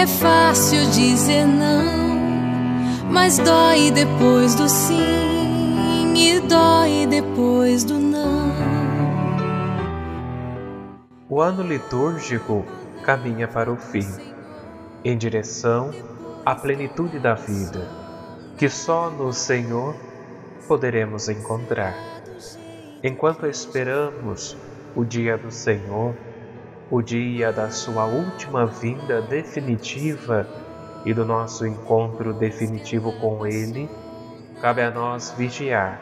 é fácil dizer não, mas dói depois do sim e dói depois do não. O ano litúrgico caminha para o fim, em direção à plenitude da vida, que só no Senhor poderemos encontrar. Enquanto esperamos o dia do Senhor, o dia da Sua última vinda definitiva e do nosso encontro definitivo com Ele, cabe a nós vigiar,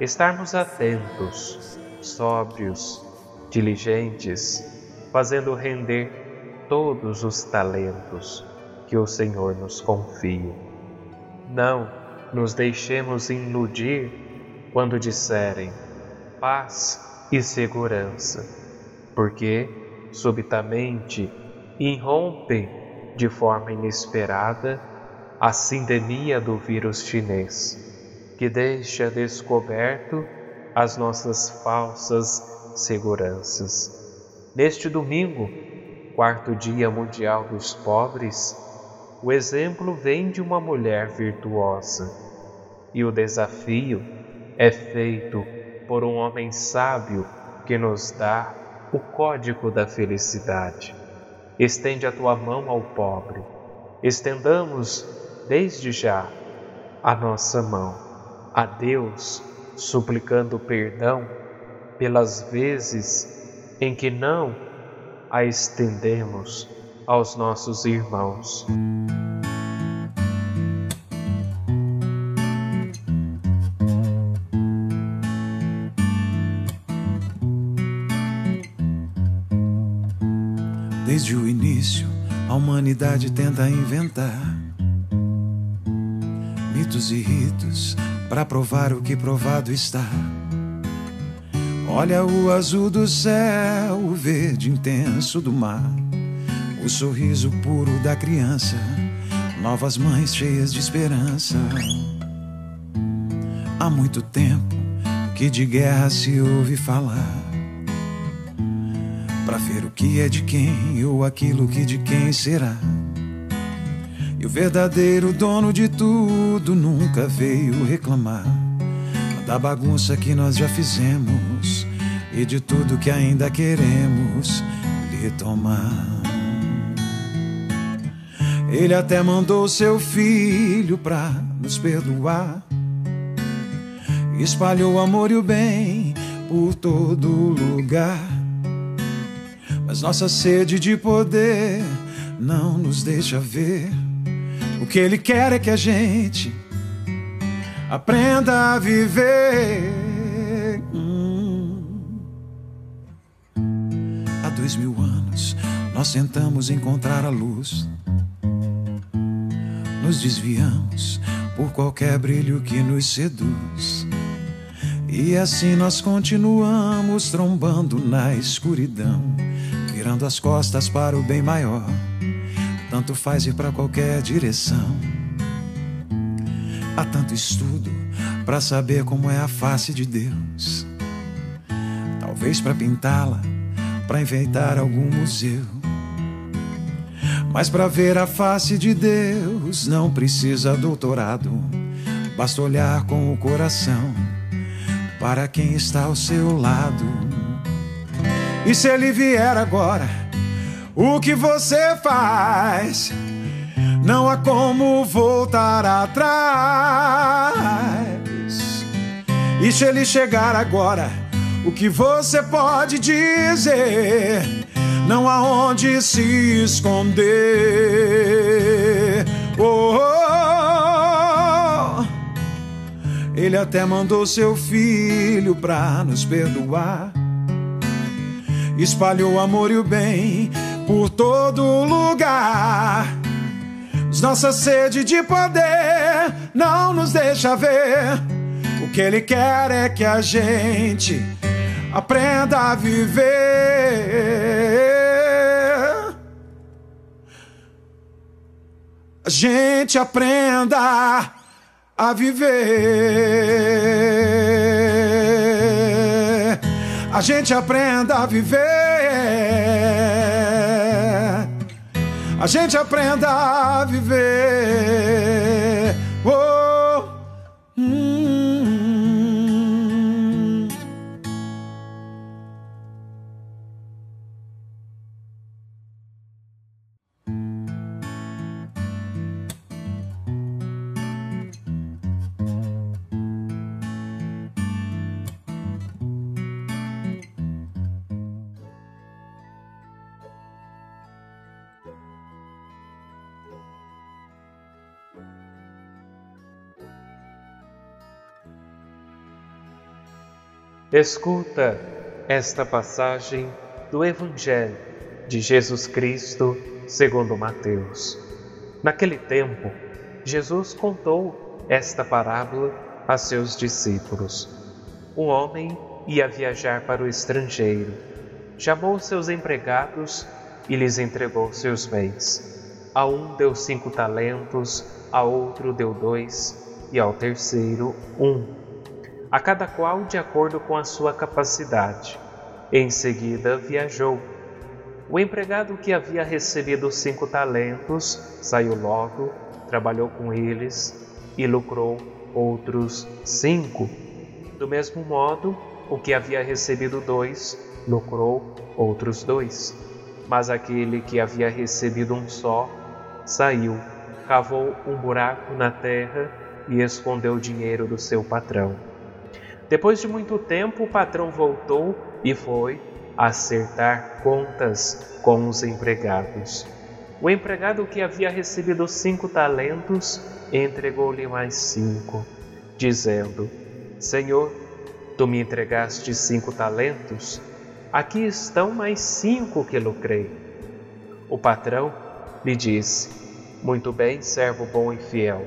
estarmos atentos, sóbrios, diligentes, fazendo render todos os talentos que o Senhor nos confia. Não nos deixemos iludir quando disserem paz e segurança, porque subitamente irrompem de forma inesperada a sindemia do vírus chinês, que deixa descoberto as nossas falsas seguranças. Neste domingo, quarto dia mundial dos pobres, o exemplo vem de uma mulher virtuosa e o desafio é feito por um homem sábio que nos dá o código da felicidade. Estende a tua mão ao pobre. Estendamos desde já a nossa mão a Deus, suplicando perdão pelas vezes em que não a estendemos aos nossos irmãos. Humanidade tenta inventar mitos e ritos para provar o que provado está. Olha o azul do céu, o verde intenso do mar, o sorriso puro da criança, novas mães cheias de esperança. Há muito tempo que de guerra se ouve falar ver o que é de quem ou aquilo que de quem será. E o verdadeiro dono de tudo nunca veio reclamar da bagunça que nós já fizemos e de tudo que ainda queremos lhe tomar. Ele até mandou seu filho pra nos perdoar. Espalhou o amor e o bem por todo lugar. Mas nossa sede de poder não nos deixa ver. O que ele quer é que a gente aprenda a viver. Hum. Há dois mil anos nós tentamos encontrar a luz. Nos desviamos por qualquer brilho que nos seduz. E assim nós continuamos trombando na escuridão virando as costas para o bem maior. Tanto faz ir para qualquer direção. Há tanto estudo para saber como é a face de Deus. Talvez para pintá-la, para enfeitar algum museu. Mas para ver a face de Deus não precisa doutorado, basta olhar com o coração para quem está ao seu lado. E se ele vier agora, o que você faz? Não há como voltar atrás. E se ele chegar agora, o que você pode dizer? Não há onde se esconder. Oh, oh, oh. Ele até mandou seu filho pra nos perdoar espalhou o amor e o bem por todo lugar. nossa sede de poder não nos deixa ver. O que Ele quer é que a gente aprenda a viver. A gente aprenda a viver. A gente aprenda a viver a gente aprenda a viver. Escuta esta passagem do Evangelho de Jesus Cristo segundo Mateus. Naquele tempo, Jesus contou esta parábola a seus discípulos. Um homem ia viajar para o estrangeiro. Chamou seus empregados e lhes entregou seus bens. A um deu cinco talentos, a outro deu dois e ao terceiro um a cada qual de acordo com a sua capacidade. Em seguida viajou. O empregado que havia recebido cinco talentos saiu logo, trabalhou com eles e lucrou outros cinco. Do mesmo modo, o que havia recebido dois lucrou outros dois. Mas aquele que havia recebido um só saiu, cavou um buraco na terra e escondeu o dinheiro do seu patrão. Depois de muito tempo, o patrão voltou e foi acertar contas com os empregados. O empregado que havia recebido cinco talentos entregou-lhe mais cinco, dizendo: Senhor, tu me entregaste cinco talentos, aqui estão mais cinco que lucrei. O patrão lhe disse: Muito bem, servo bom e fiel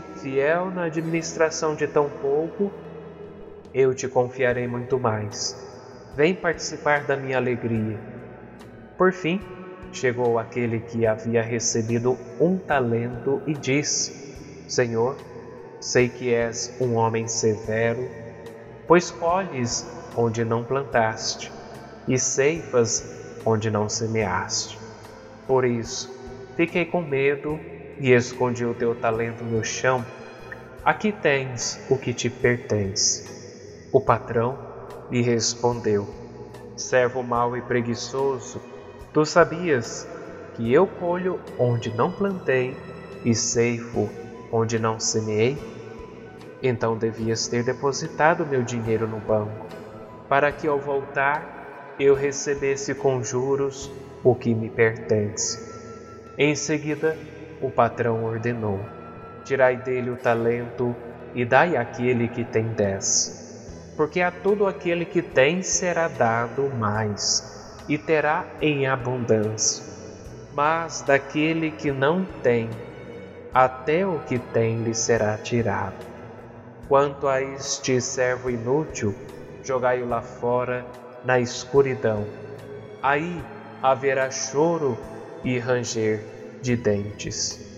fiel na administração de tão pouco, eu te confiarei muito mais. Vem participar da minha alegria. Por fim, chegou aquele que havia recebido um talento e disse: Senhor, sei que és um homem severo, pois colhes onde não plantaste e ceifas onde não semeaste. Por isso, fiquei com medo e escondi o teu talento no chão, aqui tens o que te pertence. O patrão lhe respondeu: Servo mau e preguiçoso, tu sabias que eu colho onde não plantei e ceifo onde não semeei? Então devias ter depositado meu dinheiro no banco, para que ao voltar eu recebesse com juros o que me pertence. Em seguida, o patrão ordenou: Tirai dele o talento e dai àquele que tem dez. Porque a todo aquele que tem será dado mais, e terá em abundância. Mas daquele que não tem, até o que tem lhe será tirado. Quanto a este servo inútil, jogai-o lá fora na escuridão. Aí haverá choro e ranger de dentes.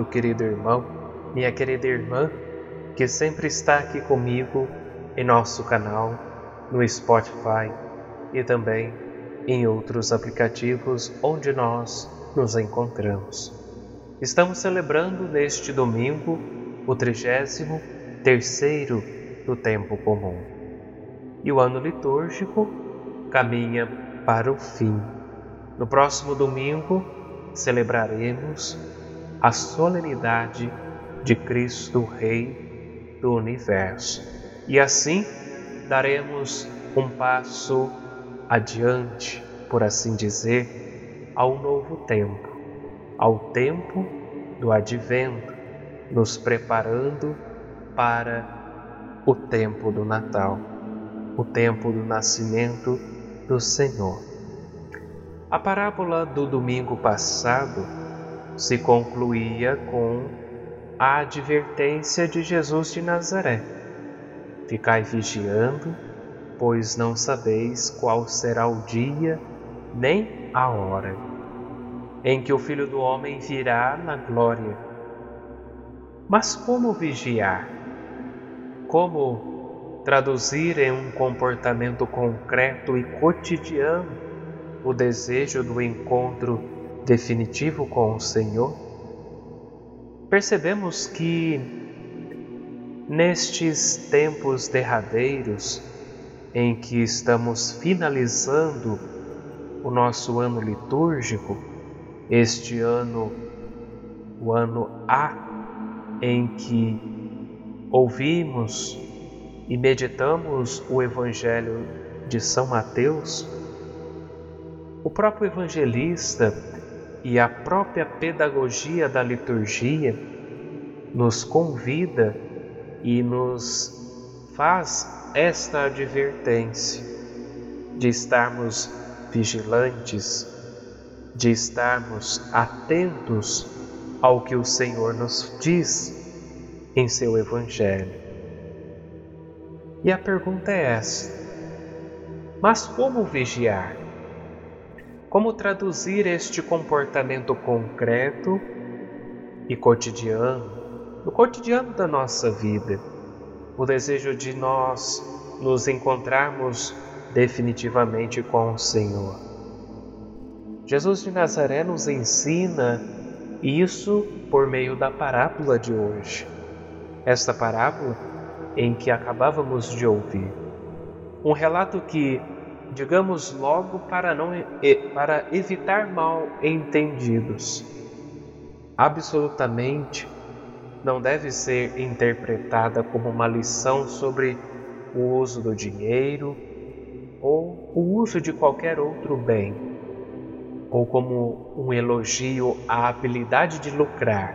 Meu querido irmão, minha querida irmã, que sempre está aqui comigo em nosso canal, no Spotify e também em outros aplicativos onde nós nos encontramos. Estamos celebrando neste domingo o trigésimo terceiro do tempo comum. E o ano litúrgico caminha para o fim. No próximo domingo celebraremos a solenidade de Cristo Rei do Universo. E assim daremos um passo adiante, por assim dizer, ao novo tempo, ao tempo do advento, nos preparando para o tempo do Natal, o tempo do nascimento do Senhor. A parábola do domingo passado se concluía com a advertência de Jesus de Nazaré: Ficai vigiando, pois não sabeis qual será o dia nem a hora em que o Filho do Homem virá na glória. Mas como vigiar? Como traduzir em um comportamento concreto e cotidiano o desejo do encontro definitivo com o Senhor? Percebemos que nestes tempos derradeiros em que estamos finalizando o nosso ano litúrgico, este ano, o ano A, em que ouvimos e meditamos o Evangelho de São Mateus, o próprio evangelista e a própria pedagogia da liturgia nos convida e nos faz esta advertência de estarmos vigilantes, de estarmos atentos ao que o Senhor nos diz em seu Evangelho. E a pergunta é esta: mas como vigiar? Como traduzir este comportamento concreto e cotidiano, no cotidiano da nossa vida, o desejo de nós nos encontrarmos definitivamente com o Senhor? Jesus de Nazaré nos ensina isso por meio da parábola de hoje esta parábola em que acabávamos de ouvir. Um relato que, digamos logo, para, não, para evitar mal entendidos, absolutamente não deve ser interpretada como uma lição sobre o uso do dinheiro ou o uso de qualquer outro bem, ou como um elogio à habilidade de lucrar.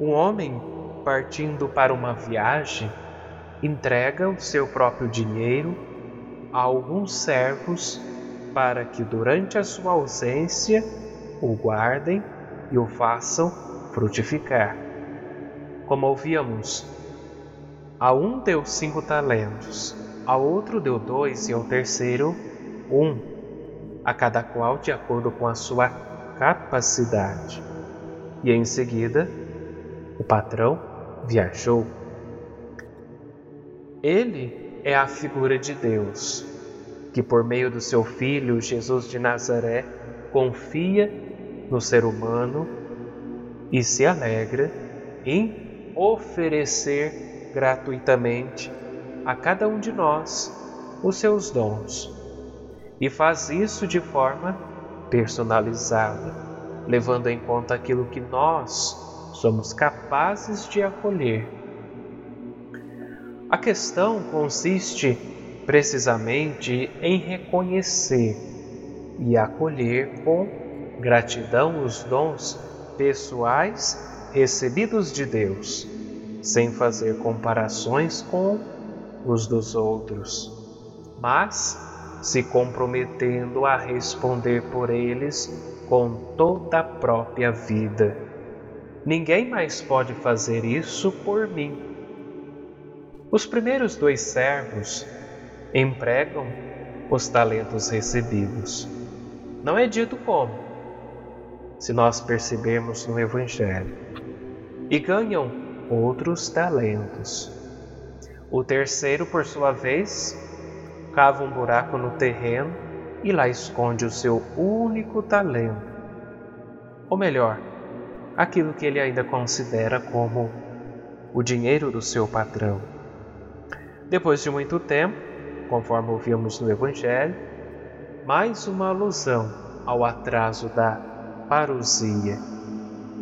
Um homem partindo para uma viagem, entrega o seu próprio dinheiro a alguns servos para que durante a sua ausência o guardem e o façam frutificar. Como ouvíamos, a um deu cinco talentos, a outro deu dois e ao terceiro um, a cada qual de acordo com a sua capacidade. E em seguida, o patrão viajou. Ele é a figura de Deus, que por meio do seu Filho Jesus de Nazaré confia no ser humano e se alegra em oferecer gratuitamente a cada um de nós os seus dons. E faz isso de forma personalizada, levando em conta aquilo que nós somos capazes de acolher. A questão consiste precisamente em reconhecer e acolher com gratidão os dons pessoais recebidos de Deus, sem fazer comparações com os dos outros, mas se comprometendo a responder por eles com toda a própria vida. Ninguém mais pode fazer isso por mim. Os primeiros dois servos empregam os talentos recebidos. Não é dito como, se nós percebermos no Evangelho, e ganham outros talentos. O terceiro, por sua vez, cava um buraco no terreno e lá esconde o seu único talento. Ou melhor, aquilo que ele ainda considera como o dinheiro do seu patrão. Depois de muito tempo, conforme ouvimos no Evangelho, mais uma alusão ao atraso da parousia.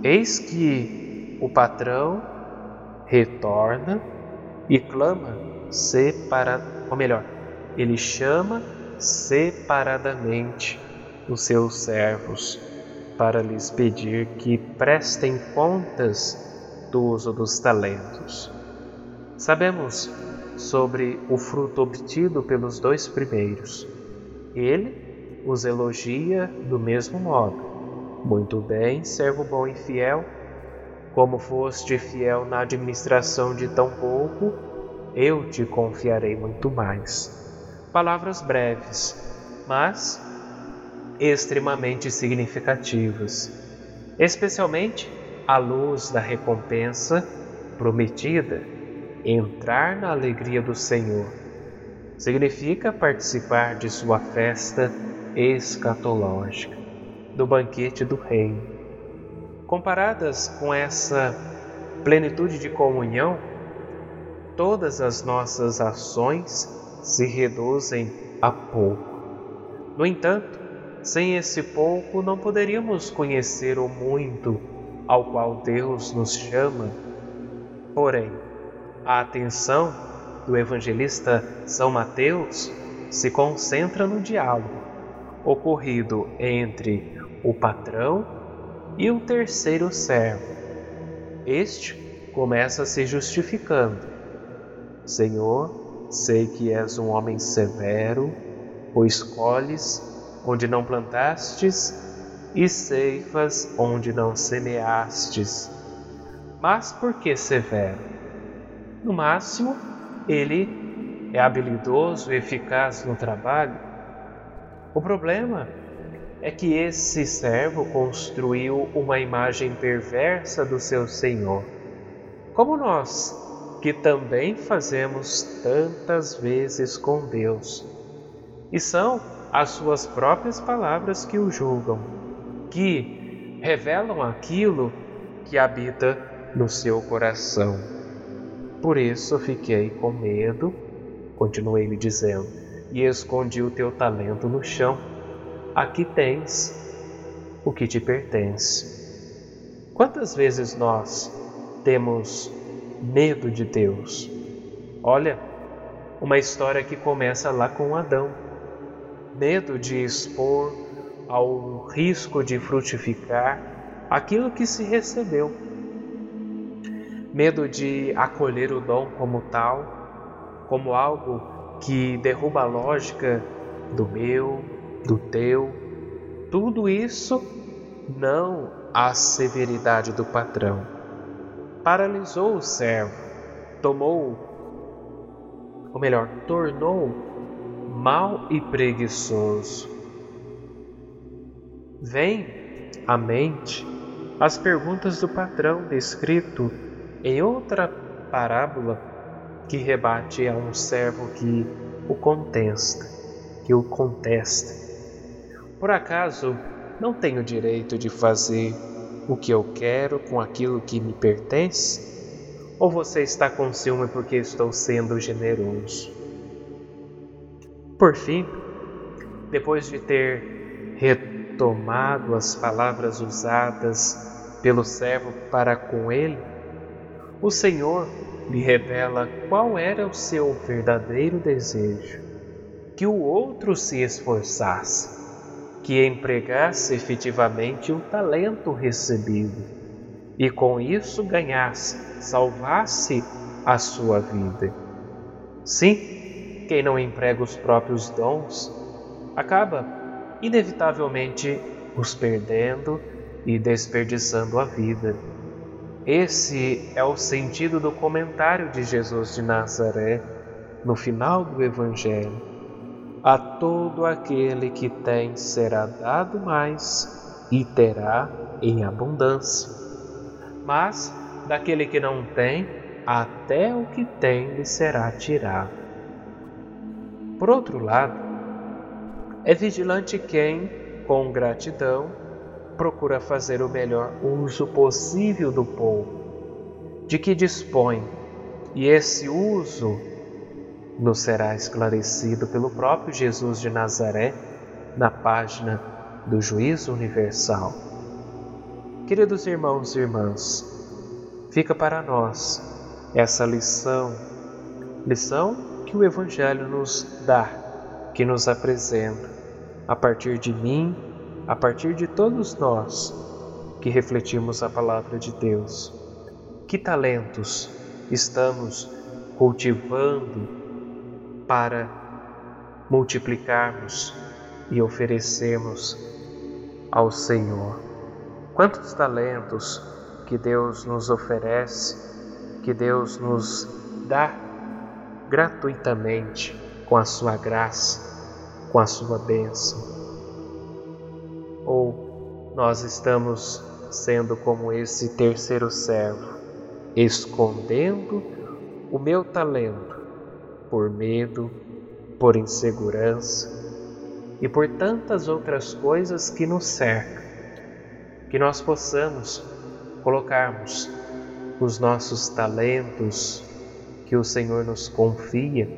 Eis que o patrão retorna e clama separado, ou melhor, ele chama separadamente os seus servos para lhes pedir que prestem contas do uso dos talentos. Sabemos sobre o fruto obtido pelos dois primeiros. Ele os elogia do mesmo modo. Muito bem, servo bom e fiel como foste fiel na administração de tão pouco, eu te confiarei muito mais. Palavras breves, mas extremamente significativas, especialmente à luz da recompensa prometida, entrar na alegria do Senhor. Significa participar de sua festa escatológica, do banquete do Reino Comparadas com essa plenitude de comunhão, todas as nossas ações se reduzem a pouco. No entanto, sem esse pouco não poderíamos conhecer o muito ao qual Deus nos chama. Porém, a atenção do evangelista São Mateus se concentra no diálogo ocorrido entre o patrão e o terceiro servo. Este começa se justificando: Senhor, sei que és um homem severo, pois colhes onde não plantastes e ceifas onde não semeastes. Mas por que severo? No máximo, ele é habilidoso eficaz no trabalho. O problema é que esse servo construiu uma imagem perversa do seu senhor, como nós, que também fazemos tantas vezes com Deus. E são as suas próprias palavras que o julgam, que revelam aquilo que habita no seu coração. Por isso fiquei com medo, continuei lhe dizendo, e escondi o teu talento no chão aqui tens o que te pertence. Quantas vezes nós temos medo de Deus? Olha, uma história que começa lá com Adão. Medo de expor ao risco de frutificar aquilo que se recebeu. Medo de acolher o dom como tal, como algo que derruba a lógica do meu, do teu, tudo isso não a severidade do patrão. Paralisou o servo, tomou, ou melhor, tornou mal e preguiçoso. Vem à mente as perguntas do patrão descrito em outra parábola que rebate a um servo que o contesta, que o contesta. Por acaso não tenho direito de fazer o que eu quero com aquilo que me pertence? Ou você está com ciúme porque estou sendo generoso? Por fim, depois de ter retomado as palavras usadas pelo servo para com ele, o Senhor lhe revela qual era o seu verdadeiro desejo: que o outro se esforçasse que empregasse efetivamente o talento recebido e com isso ganhasse, salvasse a sua vida. Sim, quem não emprega os próprios dons acaba inevitavelmente os perdendo e desperdiçando a vida. Esse é o sentido do comentário de Jesus de Nazaré no final do Evangelho. A todo aquele que tem será dado mais, e terá em abundância. Mas daquele que não tem, até o que tem lhe será tirado. Por outro lado, é vigilante quem, com gratidão, procura fazer o melhor uso possível do pouco de que dispõe, e esse uso nos será esclarecido pelo próprio Jesus de Nazaré na página do Juízo Universal. Queridos irmãos e irmãs, fica para nós essa lição, lição que o Evangelho nos dá, que nos apresenta, a partir de mim, a partir de todos nós que refletimos a palavra de Deus. Que talentos estamos cultivando para multiplicarmos e oferecermos ao Senhor? Quantos talentos que Deus nos oferece, que Deus nos dá gratuitamente com a sua graça, com a sua bênção? Ou nós estamos sendo como esse terceiro servo, escondendo o meu talento por medo, por insegurança e por tantas outras coisas que nos cercam, que nós possamos colocarmos os nossos talentos que o Senhor nos confia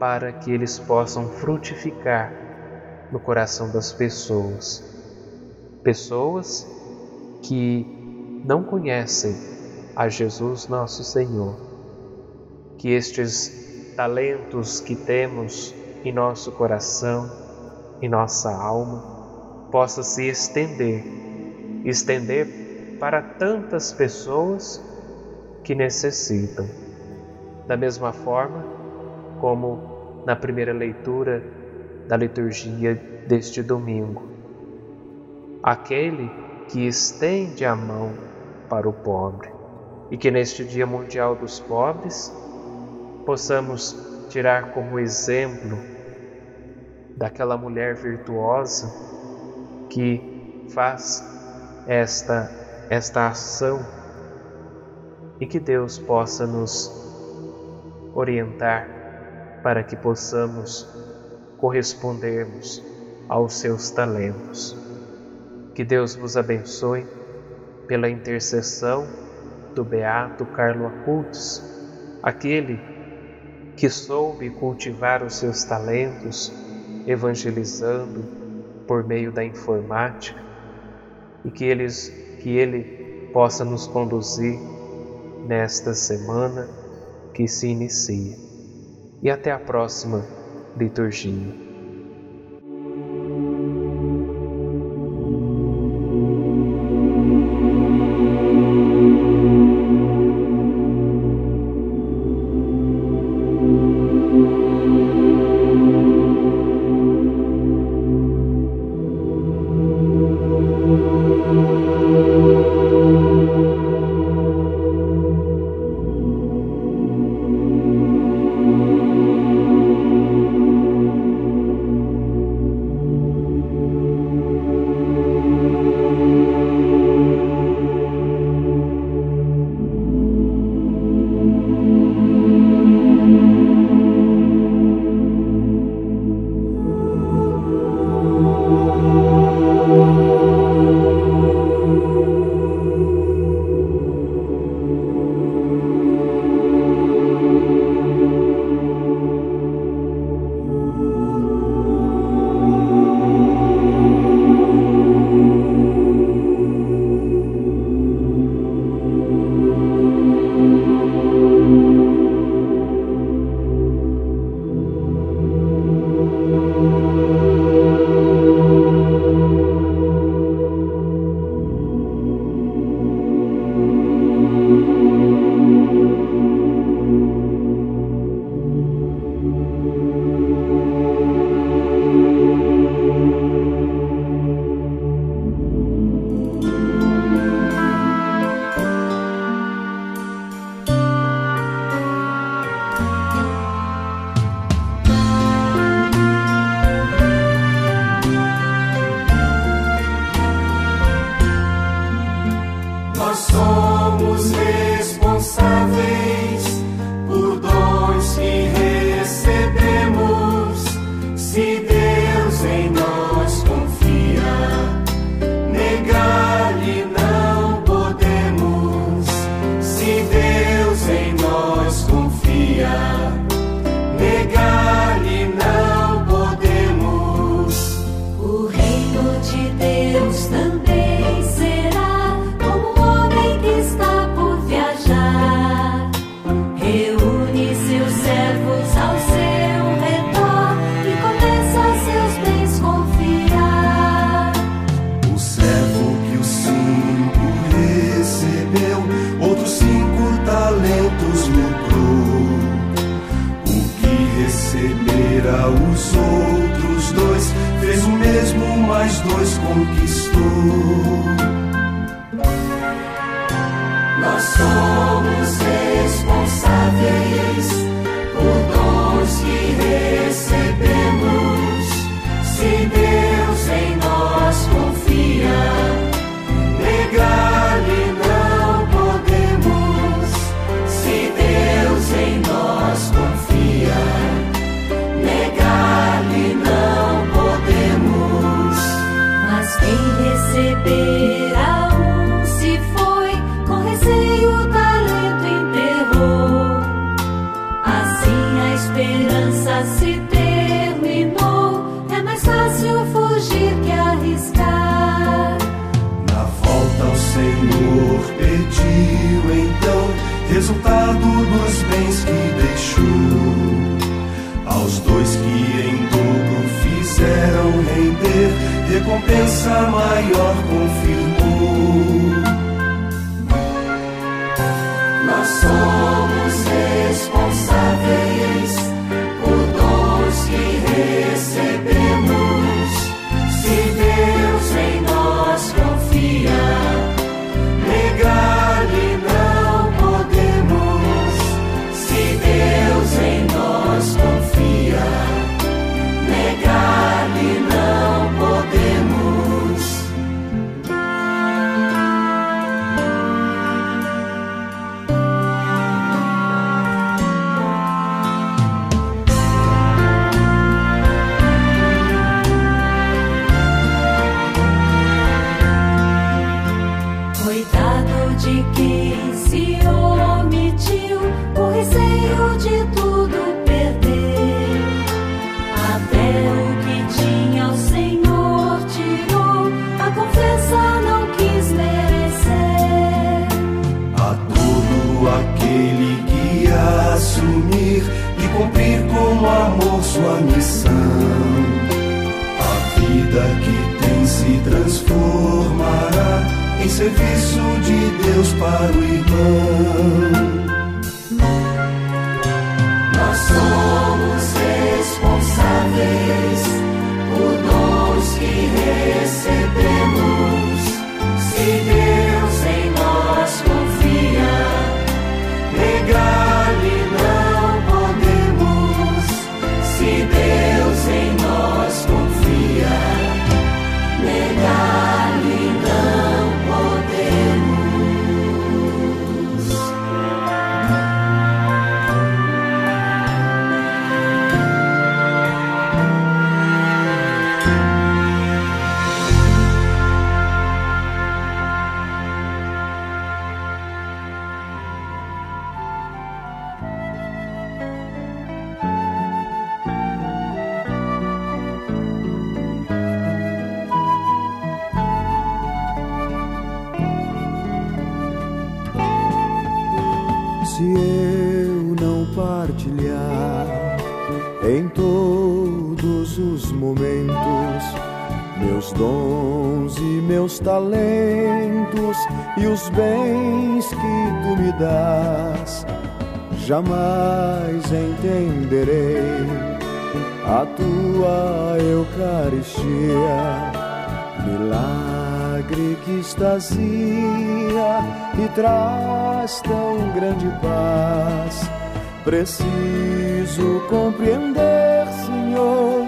para que eles possam frutificar no coração das pessoas. Pessoas que não conhecem a Jesus nosso Senhor. Que estes talentos que temos em nosso coração, em nossa alma, possa se estender, estender para tantas pessoas que necessitam. Da mesma forma como na primeira leitura da liturgia deste domingo, aquele que estende a mão para o pobre e que neste Dia Mundial dos Pobres possamos tirar como exemplo daquela mulher virtuosa que faz esta esta ação e que Deus possa nos orientar para que possamos correspondermos aos seus talentos. Que Deus vos abençoe pela intercessão do beato Carlo Acutis, aquele que soube cultivar os seus talentos evangelizando por meio da informática e que eles que Ele possa nos conduzir nesta semana que se inicia. E até a próxima liturgia. maior meus dons e meus talentos e os bens que tu me das, jamais entenderei a tua Eucaristia, milagre que extasia e traz tão grande paz. Preciso compreender, Senhor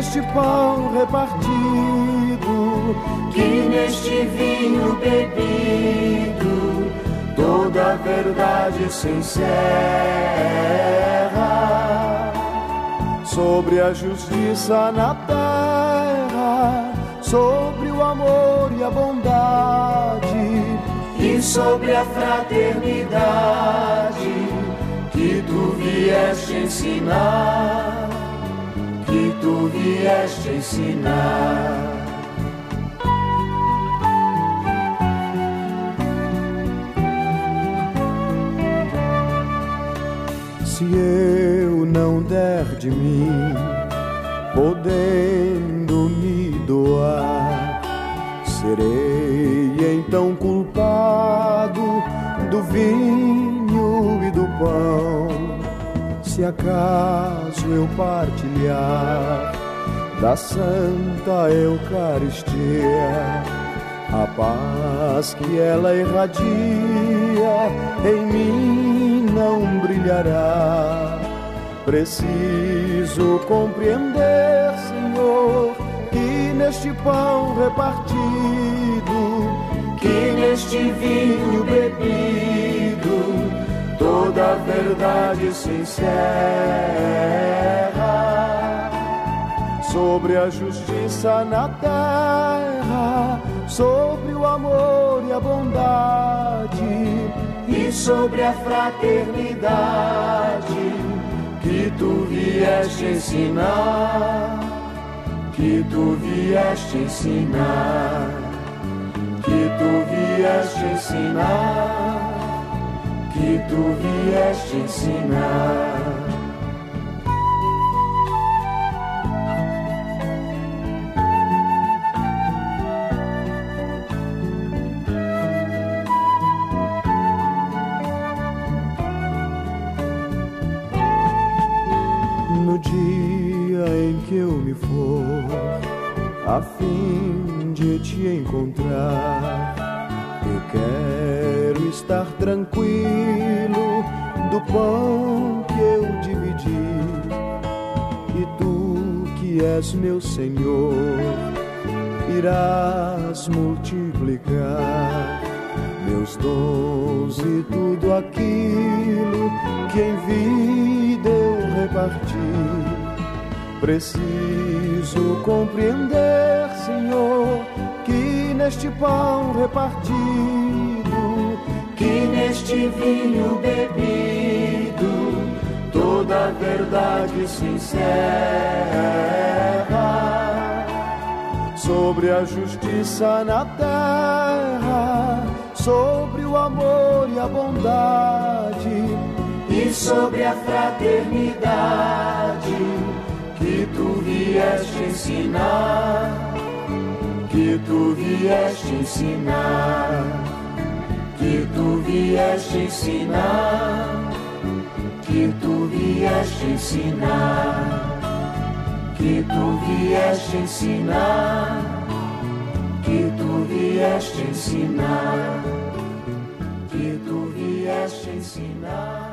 neste pão repartido, que neste vinho bebido, toda a verdade se encerra. Sobre a justiça na terra, sobre o amor e a bondade, e sobre a fraternidade que tu vieste ensinar que tu vieste ensinar. Se eu não der de mim, podendo me doar, serei então culpado do vinho e do pão. Se acaso eu partilhar da Santa Eucaristia, a paz que ela irradia em mim não brilhará. Preciso compreender, Senhor, que neste pão repartido, que neste vinho bebido, toda a verdade se encerra sobre a justiça na terra, sobre o amor e a bondade e sobre a fraternidade que tu vieste ensinar, que tu vieste ensinar, que tu vieste ensinar, que tu vieste ensinar. no dia em que eu me for, a fim de te encontrar. Senhor, irás multiplicar meus dons e tudo aquilo que em vida eu reparti. Preciso compreender, Senhor, que neste pão repartido, que neste vinho bebido, toda a verdade se encerra sobre a justiça na terra, sobre o amor e a bondade e sobre a fraternidade que tu vieste ensinar, que tu vieste ensinar, que tu vieste ensinar, que tu vieste ensinar, que tu vieste ensinar, que tu vieste ensinar, que tu vieste ensinar.